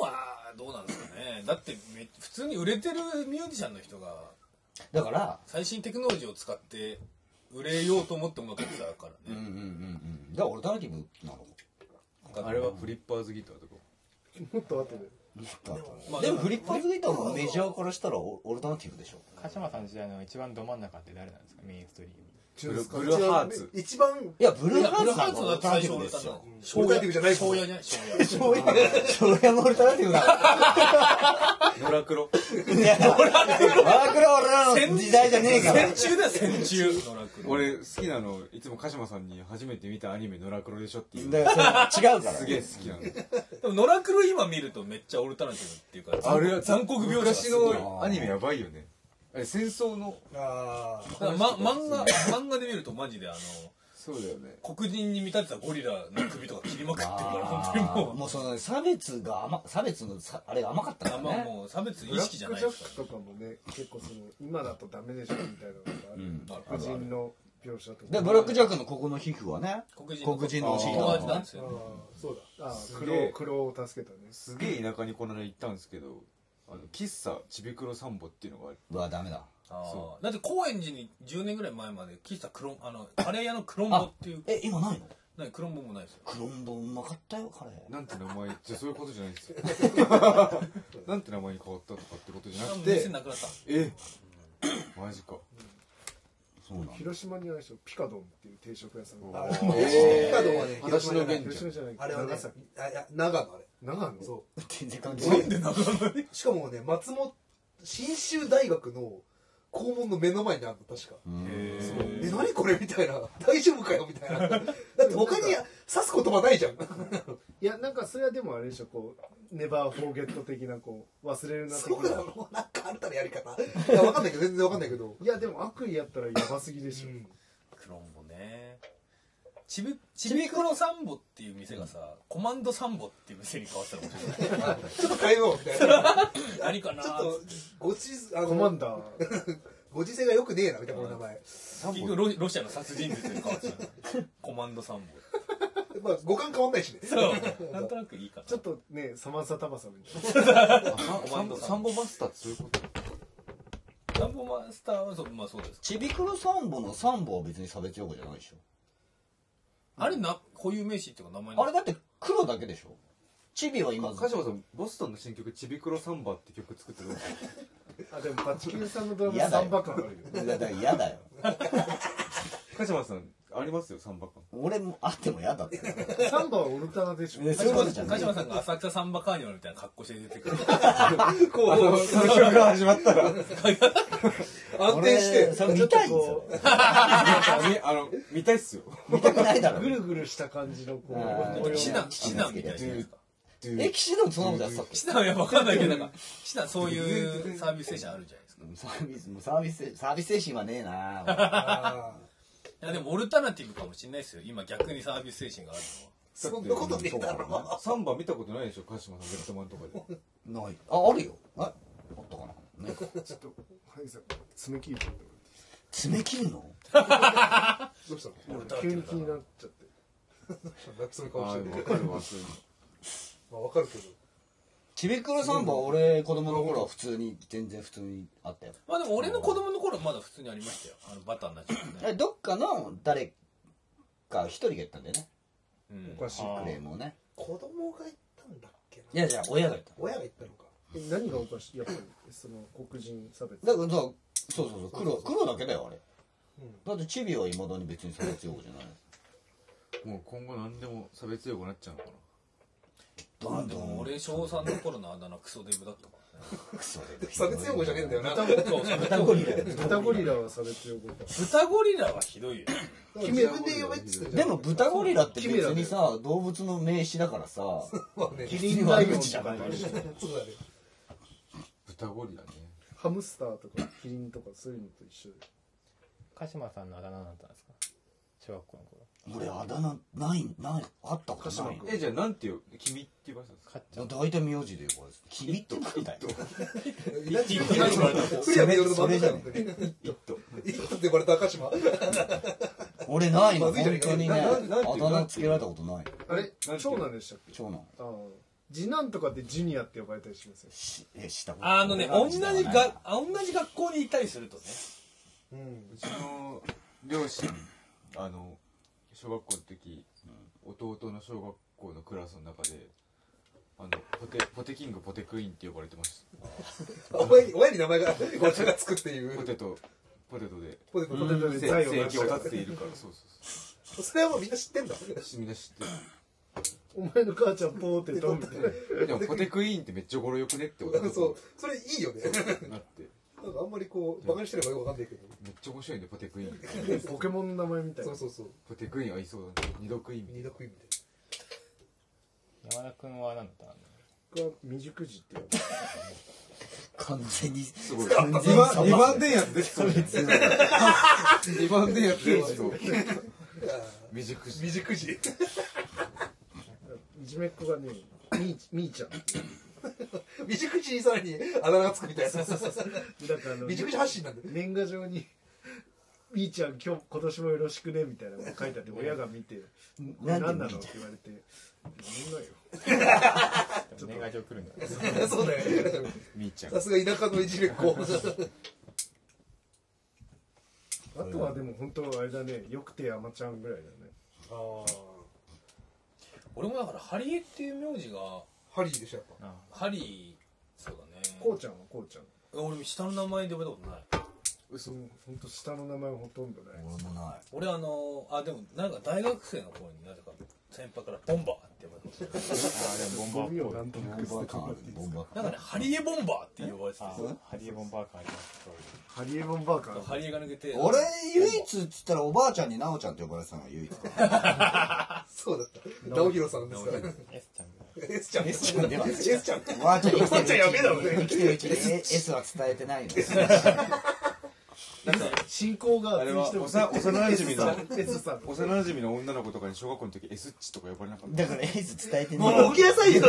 はどうなんですかね。だってめ普通に売れてるミュージシャンの人がだから最新テクノロジーを使って売れようと思ってものってたからうんうんうんね、うん。だからオルタナティブなの？あれはフリッパーズギターとか。もっと後で。まあでもフリッパーズギターもメジャーからしたらオオルタナティブでしょ？鹿島さん時代の一番ど真ん中って誰なんですか？メインストリームブルブルーハーツ。一番いやブルーハーツなんかハーツだってオルタナティブですよのオルタナティブじゃない庄屋じゃない。庄屋庄屋もオルタナティブだノラクロいやワークラ俺らの時代じゃねえから戦中だよ戦中俺好きなのいつも鹿島さんに初めて見たアニメノラクロでしょっていうだからそれ違うからすげえ好きなのでも野良黒今見るとめっちゃオルタナティブっていうかあれは残酷描写が昔のアニメやばいよねあれ戦争のあだからま、漫画漫画で見るとマジであのそうだよね。黒人に見立てたゴリラの首とか切りまくってるから本当にもう。もうその差別が甘差別のさあれが甘かったかあまあらねもう差別意ブラックジャ識じゃないですかックとかもね結構その今だとダメでしょみたいなのがある、うん。ら黒人の描写とか。でブラックジャックのここの皮膚はね。黒人の黒人のシー友トあ達なんですよ。そうだ。あ黒黒を助けたね。すげえ田舎にこの間行ったんですけどあの喫茶ちびくろ散歩っていうのがある。うわダメだ。あそーだって高円寺に10年ぐらい前まで喫茶クロンあのカレー屋のクロンボっていう。え今ないの？何クロンボもないですよ。クロンボうまかったよカレーなんて名前じゃそういうことじゃないんですよ。なんて名前に変わったとかってことじゃなく店てなくなった。え？マジか。そうなんだ。広島にあるでしょピカドンっていう定食屋さんがあーマジえー。ピカドンはね裸足の広島じゃない源広島じゃないあれはね長崎。あいや長野あれ長野？そ全然関係ないうしかもね松本信州大学の校門の目の前にあるの確か。うん。え何これ？みたいな。大丈夫かよ？みたいな。だって他に指す言葉ないじゃん。いやなんかそれはでもあれでしょこうネバーフォーゲット的なこう忘れるな的そうななの？なんかあったらやり方。いやわかんないけど全然わかんないけど。いやでも悪意やったらやばすぎでしょ、うん。クロンボねちびちびくろサンボっていう店がさコマンドサンボっていう店に変わったら面白い。ちょっと変えようみたいな。何かなちょっとご時あコマンのダー。ご時世がよくねえなみたいなこの名前。結局ロロシアの殺人術に変わっちゃうコマンドサンボ。まあ五感変わんないしね。そう。なんとなくいいかな。ちょっとねサマンサタバサみたいな。あサンボサンボマスターってそういうこと？サンボマスターはそうまあそうです。ちびくろサンボのサンボは別に差別用語じゃないでしょあれな固有名詞っていうか名前なあれだって黒だけでしょ？チビは今鹿島さんボストンの新曲「ちびくろサンバ」って曲作ってるんですよあでもパチキンさんのドラム嫌だよ。3バカあるよだから嫌だよ。鹿島さんありますよサンバ感。俺もあっても嫌だって。サンバはオルタナでしょ。ねそういうことじゃない鹿島さんが浅草サンバカーニバルみたいな格好して出てくる。こう曲が始まったら 安定して俺それ見たいんですよ。みあの見たいっすよ。見たくないだろ。ぐるぐるした感じのこうあー模様騎士団騎士団みたいなやつですか？え騎士団そんなことやってたっけ？騎士団はや分かんないけどなんか騎士団そういうサービス精神あるじゃないですか。サービスもうサービスサービス精神はねえな。あいやでもオルタナティブかもしれないですよ。今逆にサービス精神があるのは。ーそんなことねえだろサンバ見たことないでしょ鹿島さんベッドマンとかで。ない。ああるよ。ああったかな？ねちょっとはいさん爪切りて爪切るの？どうしたの 急に気になっちゃって。そういう顔あしてる。ーわかるわそういうのまあわかるけど。ちびくろサンボは俺子供の頃は普通に全然普通にあったよ。まあでも俺の子供の頃はまだ普通にありましたよ。あのバターになっちゃうね。えどっかの誰か一人が言ったんだよね。うん。おかしい。クレームをね。子供が言ったんだっけな。いやじゃあ親が言った親が言ったのか。え何がおかしい？やっぱりその黒人差別。だからさそうそうそう黒黒だけだよあれ。うん。だってチビはいまだに別に差別用語じゃない。もう今後何でも差別用語になっちゃうのかまあでも俺小3の頃のあだ名クソデブだったからね。クソで差別用語じゃねえんだよな。豚ゴリラ。豚ゴリラは差別用語か豚ゴリラはひどいよ。自分で言えばいいっつって。でも豚ゴリラって別にさ動物の名詞だからさキリンライオンとかもあるしそうだねな豚ゴリラねハムスターとかキリンとかそういうのと一緒で。鹿島さんのあだ名なったんですか？小学校の頃。俺あだ名ないないあったことない。鹿島えじゃあなんていう君って言われたんですか？かっちゃん大体名字で呼ばれて君ってなんだ。よ一気に何言われたのフリアメヨルの番組だよそイットって呼ばれた赤島？俺ないの。本当にねあだ名つけられたことない。あれ？長男でしたっけ？長男。ああ次男とかってジュニアって呼ばれたりしますよ。しえしたことあのね同じがあ同じ学校にいたりするとね。うんうち。の両親あの小学校の時、弟の小学校のクラスの中であのポテポテキングポテクイーンって呼ばれてまし親に親に名前がごちゃがつくっていう。たポテトポテトで。ポテトポテトで生財を立てているからそうそうそれはもうみんな知ってんだ。そうみんな知ってお前の母ちゃんポーテトみたいなるでもポテクイーンってめっちゃ語呂よくねって俺は そう。それいいよね。なって。なんかあんまりこうバカにしてればよくわかんないけど。めっちゃ面白いねポテクイーン。ポケモンの名前みたいな。そうそうそうポテクイーン合いそうだね。二度クイーンみたい二度食いみたい山田君は何だったの？僕は未熟児っていう完全に。すごい。完全に二番二番電圧出て。そう二番電圧出て。そう。未熟な児未熟児いじめっ子がねみーみーちゃん。っていう未熟児にさらにあだ名がつくみたいな。だからあの未熟児発信なんだよ年賀状に「みーちゃん今日今年もよろしくね」みたいなのが書いてあって親が見て「これ何なの?」って言われて「何がよ。年賀状来るんだ。よそうだよね。みーちゃん。さすが田舎のいじめっ子。あとはでも本当あれだねよくて山ちゃんぐらいだね。ああ俺もだからハリエっていう名字がハリーでしょやっぱ。あハリーそうだね。こうちゃんはこうちゃん。俺下の名前で呼ばれたことない。嘘。うん本当下の名前ほとんどない。俺もない。俺あのあでもなんか大学生の頃になぜか先輩からボンバーって呼ばれてましたボンバゴミをーなんとなくボンバーなんかねハリエボンバーって呼ばれてたハリエボンバー感ありますハリエボンバーカーハリエが抜けて俺唯一っつったらおばあちゃんに奈緒ちゃんって呼ばれてたのが唯一そうだった直弘さんですから S ちゃん S ちゃん S ちゃん S ちゃんおばあちゃんおばあちゃんやべえだろね生きてるうちに S は伝えてないの進行があれは幼幼馴染の 幼馴染の女の子とかに小学校の時 S っちとか呼ばれなかった。だから S 伝えてもないう起きなさいよ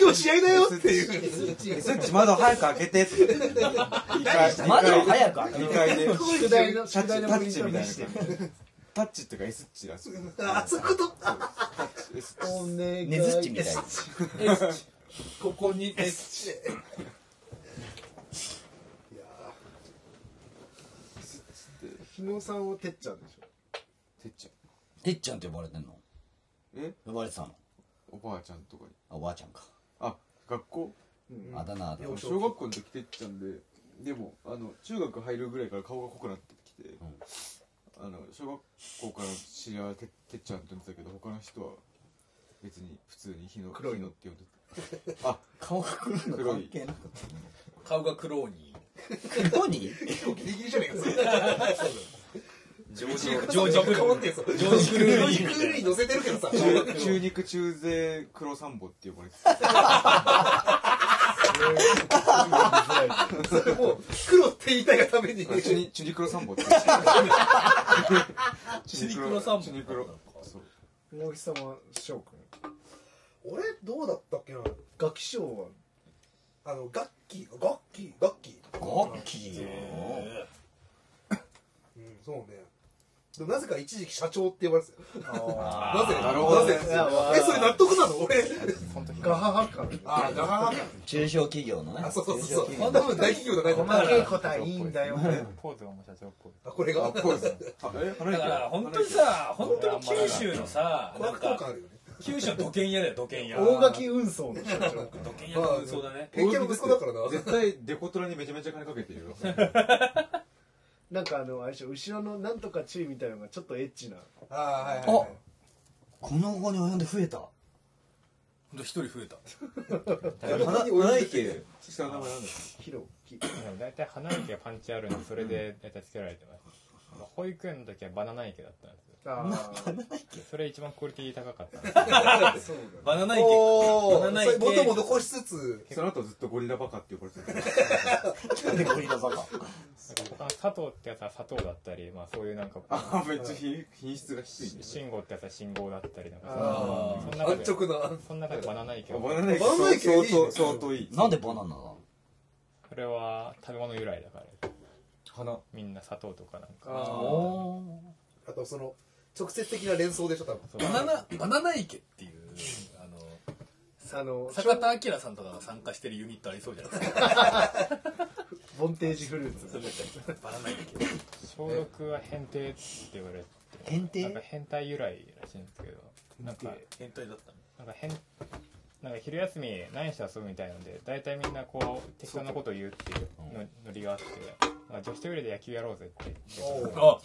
今日試合だよっていう。S っち窓早く開けてって2階窓を早く開けて2階で宿題のタッチ宿題のタプリント見ッチみたいなしてタッチっていうか S っちらしいあそういうことねずっちみたいなここに S い日野さんはてっちゃんでしょ？てっちゃん。てっちゃんって呼ばれてんの？え？呼ばれてたの？おばあちゃんとかに。あおばあちゃんか。あ学校？うん。あだ名で幼少小学校の時てっちゃんででもあの中学入るぐらいから顔が濃くなってきて、あの小学校から知り合いはててっちゃんって呼んでたけど他の人は別に普通に日野黒い。日野って呼んでた。あ顔が黒いの黒い関係なかっ顔がクローニた黒に。ギリギリじゃねえかそれージョージジョージクルー乗せてるけどさ中中肉中背黒サンボって呼ばれてた。それもう黒って言いたいがために。あチュニチュニクロサンボってチュニクロサンボチュニクロそう。大木さんは翔くん俺どうだったっけな？楽器賞は。あの楽器楽器楽器楽器ようん。そうね。でもなぜか一時期社長って呼ばれてたよ。なぜ？なるほどなぜ？えそれ納得なの？俺。ガハハ感。あガハハか中小企業のね。あそうそうそう。中小企業そうあんな分大企業じゃない。細けいことはいいんだよ。ポーズがもう社長っぽいあこれがあポーズだ井から本当にさ本当に九州のさなんか九州の土建屋だよ土建屋。大垣運送の社長。土建屋のそうだね。偏見の息子だからな。絶対デコトラにめちゃめちゃ金かけてるよ。なんかあのあれでしょ後ろのなんとか注意みたいなのがちょっとエッチな。ああはいはいはい。この後に及んで増えた。ほんと一人増えた。花花池下の名前なんだっヒロキ大体花池がパンチあるんでそれで大体つけられてます。保育園の時はバナナ池だったんですよあそれ一番クオリティ高かった。バナナ池。おバナナ池。お元も残しつつ。けその後ずっとゴリラバカって呼ばれ。てるなんでゴリラバカ？佐藤ってやつは砂糖だったり、まあ、そういうなんかあめっちゃ品品質が低い信号ってやつは信号だったりなんかあその中で安直な。その中で。バナナ池。をバナナ池相当相当いいなんでバナナだこれは食べ物由来だから。花。みんな砂糖とかなんか。あおあとその直接的な連想でしょ多分。バナナバナナ池っていうあのあの坂田明さんとかが参加してるユニットありそうじゃないですか。ボンテージフルーツ。バナナ池。小6は変態って言われて変態なんか変態由来らしいんですけどなんか変態だったの？なんか変なんか昼休み何して遊ぶみたいなので大体みんなこう適当なことを言うっていうのノリがあって女子トイレで野球やろうぜって言ってあ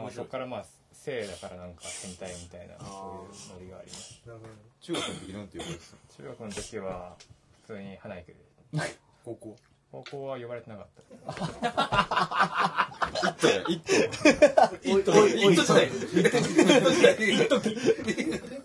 まあそこからまあ性だからなんか変態みたいなそういうノリがあります。なるほど中学の時なんて言われてた中学の時は普通に花池で。高校？高校は呼ばれてなかった。一頭一頭。じゃない。一頭じゃない。一頭